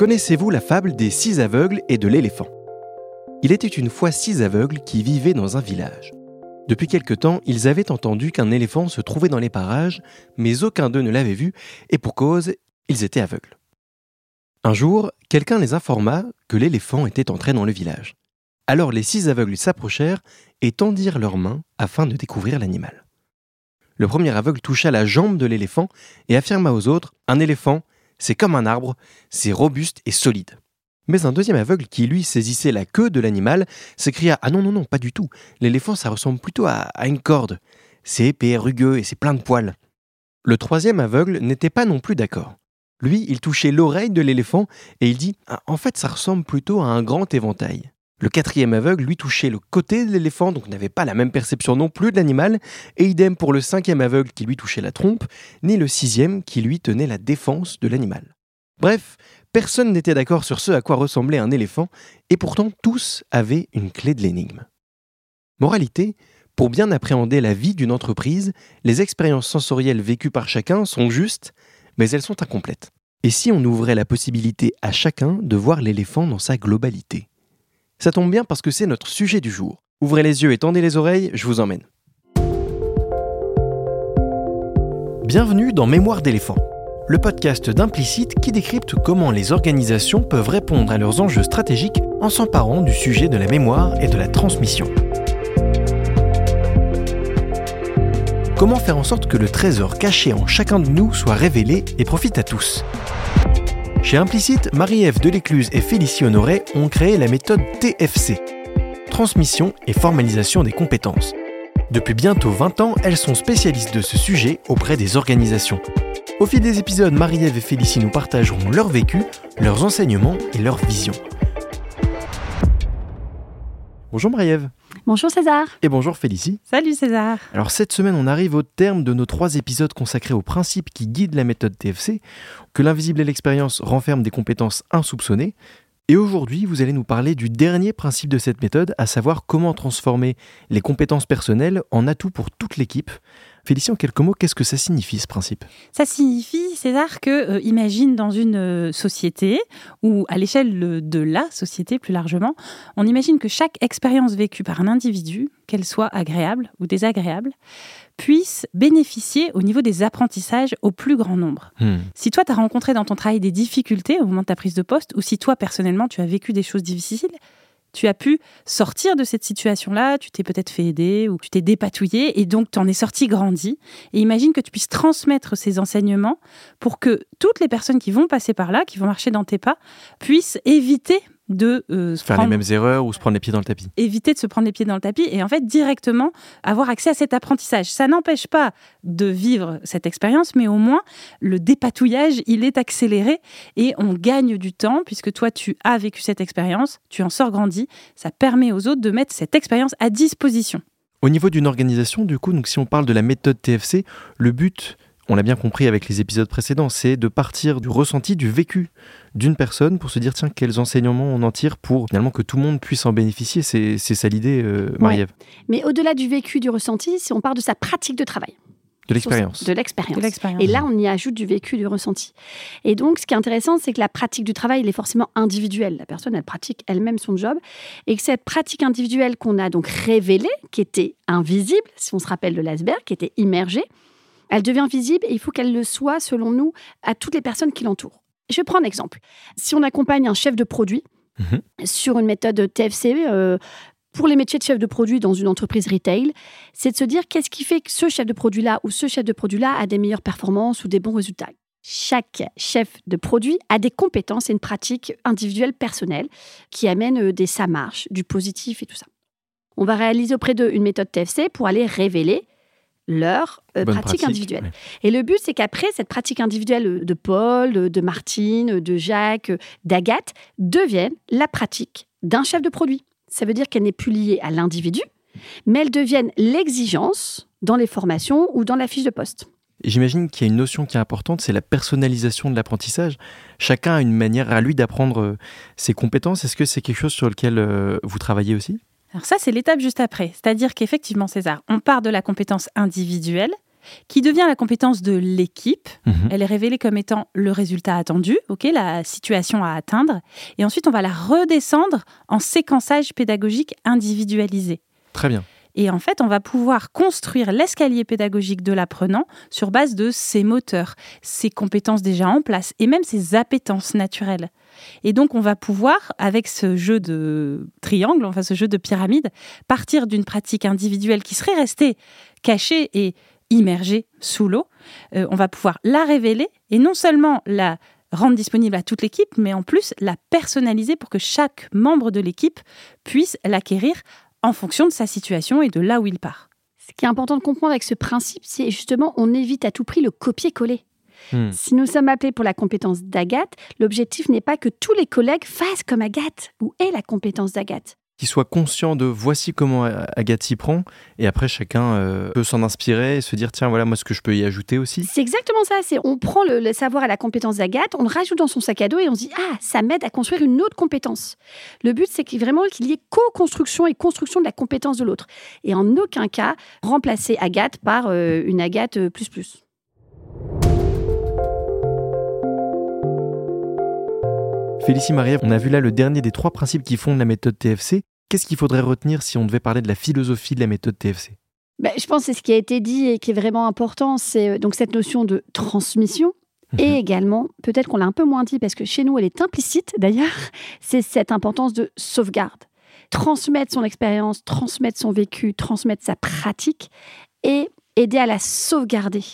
Connaissez-vous la fable des six aveugles et de l'éléphant? Il était une fois six aveugles qui vivaient dans un village. Depuis quelque temps, ils avaient entendu qu'un éléphant se trouvait dans les parages, mais aucun d'eux ne l'avait vu, et pour cause, ils étaient aveugles. Un jour, quelqu'un les informa que l'éléphant était entré dans le village. Alors les six aveugles s'approchèrent et tendirent leurs mains afin de découvrir l'animal. Le premier aveugle toucha la jambe de l'éléphant et affirma aux autres Un éléphant, c'est comme un arbre, c'est robuste et solide. Mais un deuxième aveugle qui, lui, saisissait la queue de l'animal, s'écria Ah non, non, non, pas du tout. L'éléphant, ça ressemble plutôt à, une corde. C'est épais, rugueux et c'est plein de poils. Le troisième aveugle n'était pas non plus d'accord. Lui, il touchait l'oreille de l'éléphant et il dit ah, En fait, ça ressemble plutôt à un grand éventail. Le quatrième aveugle, lui, touchait le côté de l'éléphant, donc n'avait pas la même perception non plus de l'animal, et idem pour le cinquième aveugle qui lui touchait la trompe, ni le sixième qui lui tenait la défense de l'animal. Bref, personne n'était d'accord sur ce à quoi ressemblait un éléphant, et pourtant tous avaient une clé de l'énigme. Moralité, pour bien appréhender la vie d'une entreprise, les expériences sensorielles vécues par chacun sont justes, mais elles sont incomplètes. Et si on ouvrait la possibilité à chacun de voir l'éléphant dans sa globalité? Ça tombe bien parce que c'est notre sujet du jour. Ouvrez les yeux et tendez les oreilles, je vous emmène. Bienvenue dans Mémoire d'éléphant, le podcast d'Implicite qui décrypte comment les organisations peuvent répondre à leurs enjeux stratégiques en s'emparant du sujet de la mémoire et de la transmission. Comment faire en sorte que le trésor caché en chacun de nous soit révélé et profite à tous? Chez Implicite, Marie-Ève Delécluse et Félicie Honoré ont créé la méthode TFC, transmission et formalisation des compétences. Depuis bientôt 20 ans, elles sont spécialistes de ce sujet auprès des organisations. Au fil des épisodes, Marie-Ève et Félicie nous partageront leur vécu, leurs enseignements et leurs visions. Bonjour Marie-Ève. Bonjour César. Et bonjour Félicie. Salut César. Alors cette semaine, on arrive au terme de nos trois épisodes consacrés aux principes qui guident la méthode TFC, que l'invisible et l'expérience renferment des compétences insoupçonnées. Et aujourd'hui, vous allez nous parler du dernier principe de cette méthode, à savoir comment transformer les compétences personnelles en atouts pour toute l'équipe, Félicie, en quelques mots, qu'est-ce que ça signifie ce principe? Ça signifie, César, que euh, imagine dans une euh, société ou à l'échelle de la société plus largement, on imagine que chaque expérience vécue par un individu, qu'elle soit agréable ou désagréable, puisse bénéficier au niveau des apprentissages au plus grand nombre. Hmm. Si toi, tu as rencontré dans ton travail des difficultés au moment de ta prise de poste, ou si toi, personnellement, tu as vécu des choses difficiles, tu as pu sortir de cette situation-là, tu t'es peut-être fait aider ou tu t'es dépatouillé et donc tu en es sorti grandi. Et imagine que tu puisses transmettre ces enseignements pour que toutes les personnes qui vont passer par là, qui vont marcher dans tes pas, puissent éviter de euh, se faire les mêmes erreurs ou se prendre les pieds dans le tapis. Éviter de se prendre les pieds dans le tapis et en fait directement avoir accès à cet apprentissage. Ça n'empêche pas de vivre cette expérience, mais au moins le dépatouillage, il est accéléré et on gagne du temps puisque toi tu as vécu cette expérience, tu en sors grandi, ça permet aux autres de mettre cette expérience à disposition. Au niveau d'une organisation, du coup, donc si on parle de la méthode TFC, le but on l'a bien compris avec les épisodes précédents, c'est de partir du ressenti, du vécu d'une personne pour se dire tiens, quels enseignements on en tire pour finalement que tout le monde puisse en bénéficier. C'est ça l'idée, euh, Marie-Ève. Mais au-delà du vécu, du ressenti, si on part de sa pratique de travail. De l'expérience. De l'expérience. Et là, on y ajoute du vécu, du ressenti. Et donc, ce qui est intéressant, c'est que la pratique du travail, elle est forcément individuelle. La personne, elle pratique elle-même son job. Et que cette pratique individuelle qu'on a donc révélée, qui était invisible, si on se rappelle de l'iceberg, qui était immergée, elle devient visible et il faut qu'elle le soit, selon nous, à toutes les personnes qui l'entourent. Je vais prendre un exemple. Si on accompagne un chef de produit mhm. sur une méthode TFC, euh, pour les métiers de chef de produit dans une entreprise retail, c'est de se dire qu'est-ce qui fait que ce chef de produit-là ou ce chef de produit-là a des meilleures performances ou des bons résultats. Chaque chef de produit a des compétences et une pratique individuelle personnelle qui amène euh, des ça marche, du positif et tout ça. On va réaliser auprès d'eux une méthode TFC pour aller révéler leur euh, pratique, individuelle. Et le but, c'est qu'après, cette pratique individuelle de Paul, de Martine, de Jacques, d'Agathe, devienne la pratique d'un chef de produit. Ça veut dire qu'elle n'est plus liée à l'individu, mais elle devienne l'exigence dans les formations ou dans la fiche de poste. J'imagine qu'il y a une notion qui est importante, c'est la personnalisation de l'apprentissage. Chacun a une manière à lui d'apprendre euh, ses compétences. Est-ce que c'est quelque chose sur lequel euh, vous travaillez aussi? Alors ça, c'est l'étape juste après. C'est-à-dire qu'effectivement, César, on part de la compétence individuelle qui devient la compétence de l'équipe. Mhm. Elle est révélée comme étant le résultat attendu, ok, la situation à atteindre. Et ensuite, on va la redescendre en séquençage pédagogique individualisé. Très bien. Et en fait, on va pouvoir construire l'escalier pédagogique de l'apprenant sur base de ses moteurs, ses compétences déjà en place et même ses appétences naturelles. Et donc, on va pouvoir, avec ce jeu de triangle, enfin ce jeu de pyramide, partir d'une pratique individuelle qui serait restée cachée et immergée sous l'eau. Euh, on va pouvoir la révéler et non seulement la rendre disponible à toute l'équipe, mais en plus la personnaliser pour que chaque membre de l'équipe puisse l'acquérir en fonction de sa situation et de là où il part. Ce qui est important de comprendre avec ce principe, c'est justement on évite à tout prix le copier-coller. Hmm. Si nous sommes appelés pour la compétence d'Agathe, l'objectif n'est pas que tous les collègues fassent comme Agathe ou aient la compétence d'Agathe. Qu'ils soient conscients de voici comment Agathe s'y prend, et après chacun euh, peut s'en inspirer et se dire tiens, voilà moi ce que je peux y ajouter aussi. C'est exactement ça. C'est on prend le, le savoir et la compétence d'Agathe, on le rajoute dans son sac à dos et on se dit ah ça m'aide à construire une autre compétence. Le but c'est vraiment qu'il y ait co-construction et construction de la compétence de l'autre et en aucun cas remplacer Agathe par euh, une Agathe euh, plus plus. Félicie Marie-Ève, on a vu là le dernier des trois principes qui fondent la méthode TFC. Qu'est-ce qu'il faudrait retenir si on devait parler de la philosophie de la méthode TFC Ben, je pense que c'est ce qui a été dit et qui est vraiment important, c'est euh, donc cette notion de transmission. Mhm. Et également, peut-être qu'on l'a un peu moins dit parce que chez nous, elle est implicite d'ailleurs, c'est cette importance de sauvegarde. Transmettre son expérience, transmettre son vécu, transmettre sa pratique et aider à la sauvegarder.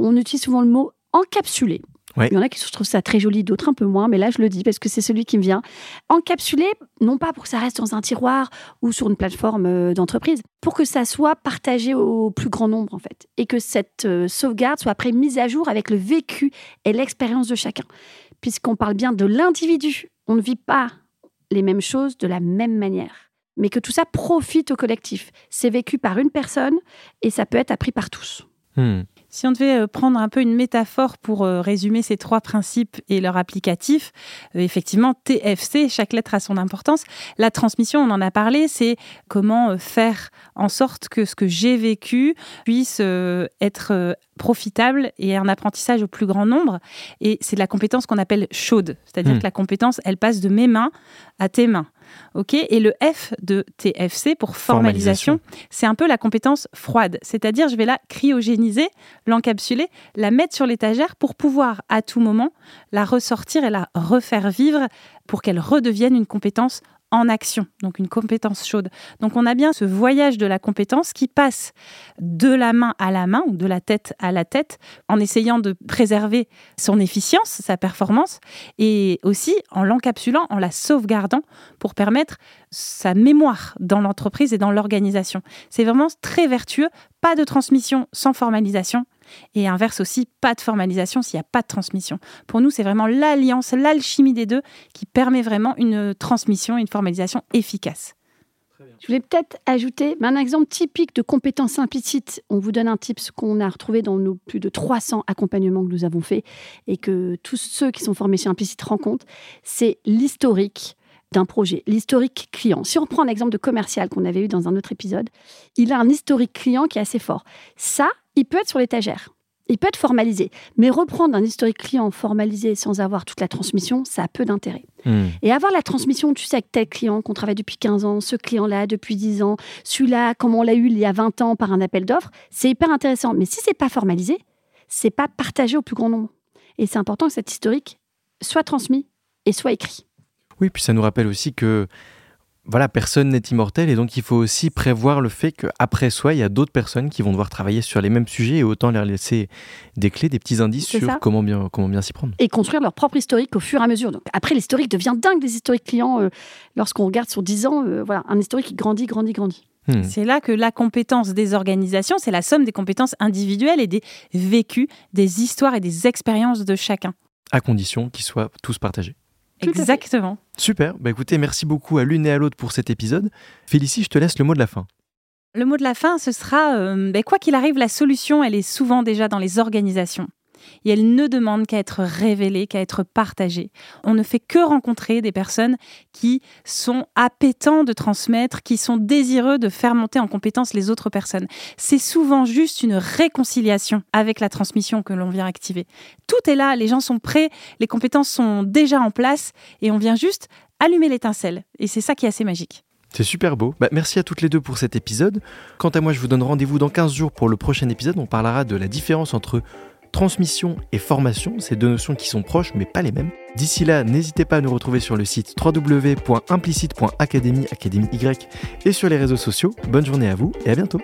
On utilise souvent le mot encapsuler. Ouais. Il y en a qui trouvent ça très joli, d'autres un peu moins, mais là je le dis parce que c'est celui qui me vient. Encapsuler, non pas pour que ça reste dans un tiroir ou sur une plateforme euh, d'entreprise, pour que ça soit partagé au plus grand nombre en fait, et que cette euh, sauvegarde soit après mise à jour avec le vécu et l'expérience de chacun. Puisqu'on parle bien de l'individu, on ne vit pas les mêmes choses de la même manière, mais que tout ça profite au collectif. C'est vécu par une personne et ça peut être appris par tous. Hmm. Si on devait euh, prendre un peu une métaphore pour euh, résumer ces trois principes et leur applicatif, euh, effectivement, TFC, chaque lettre a son importance. La transmission, on en a parlé, c'est comment faire en sorte que ce que j'ai vécu puisse être profitable et un apprentissage au plus grand nombre. Et c'est de la compétence qu'on appelle chaude, c'est-à dire Hmm. que la compétence, elle passe de mes mains à tes mains. Ok Et le F de TFC pour formalisation, c'est un peu la compétence froide, c'est-à-dire je vais la cryogéniser, l'encapsuler, la mettre sur l'étagère pour pouvoir à tout moment la ressortir et la refaire vivre pour qu'elle redevienne une compétence en action, donc une compétence chaude. Donc on a bien ce voyage de la compétence qui passe de la main à la main de la tête à la tête en essayant de préserver son efficience, sa performance et aussi en l'encapsulant, en la sauvegardant pour permettre sa mémoire dans l'entreprise et dans l'organisation. C'est vraiment très vertueux, pas de transmission sans formalisation et inverse aussi, pas de formalisation s'il n'y a pas de transmission. Pour nous, c'est vraiment l'alliance, l'alchimie des deux qui permet vraiment une transmission, une formalisation efficace. Je voulais peut-être ajouter un exemple typique de compétence implicite. On vous donne un tips qu'on a retrouvé dans nos plus de 300 accompagnements que nous avons faits et que tous ceux qui sont formés chez Implicite rencontrent. C'est l'historique d'un projet, l'historique client. Si on prend l'exemple de commercial qu'on avait eu dans un autre épisode, il a un historique client qui est assez fort. Ça, il peut être sur l'étagère. Il peut être formalisé. Mais reprendre un historique client formalisé sans avoir toute la transmission, ça a peu d'intérêt. Hmm. Et avoir la transmission, tu sais, avec tel client qu'on travaille depuis 15 ans, ce client-là depuis 10 ans, celui-là, comme on l'a eu il y a 20 ans par un appel d'offres, c'est hyper intéressant. Mais si c'est pas formalisé, c'est pas partagé au plus grand nombre. Et c'est important que cet historique soit transmis et soit écrit. Oui, puis ça nous rappelle aussi que voilà, personne n'est immortel et donc il faut aussi prévoir le fait qu'après soi, il y a d'autres personnes qui vont devoir travailler sur les mêmes sujets et autant leur laisser des clés, des petits indices sur ça. comment bien, comment bien s'y prendre. Et construire leur propre historique au fur et à mesure. Donc après, l'historique devient dingue des historiques clients. euh, Lorsqu'on regarde sur 10 ans, euh, voilà, un historique qui grandit, grandit, grandit. Hmm. C'est là que la compétence des organisations, c'est la somme des compétences individuelles et des vécus, des histoires et des expériences de chacun. À condition qu'ils soient tous partagés. Exactement. Super, bah écoutez, merci beaucoup à l'une et à l'autre pour cet épisode. Félicie, je te laisse le mot de la fin. Le mot de la fin, ce sera, euh, ben, quoi qu'il arrive, la solution, elle est souvent déjà dans les organisations. Et elles ne demandent qu'à être révélées, qu'à être partagées. On ne fait que rencontrer des personnes qui sont appétents de transmettre, qui sont désireux de faire monter en compétence les autres personnes. C'est souvent juste une réconciliation avec la transmission que l'on vient activer. Tout est là, les gens sont prêts, les compétences sont déjà en place et on vient juste allumer l'étincelle. Et c'est ça qui est assez magique. C'est super beau. Bah, merci à toutes les deux pour cet épisode. Quant à moi, je vous donne rendez-vous dans 15 jours pour le prochain épisode. On parlera de la différence entre transmission et formation, ces deux notions qui sont proches mais pas les mêmes. D'ici là, n'hésitez pas à nous retrouver sur le site www.implicite.academy, Y, et sur les réseaux sociaux. Bonne journée à vous et à bientôt.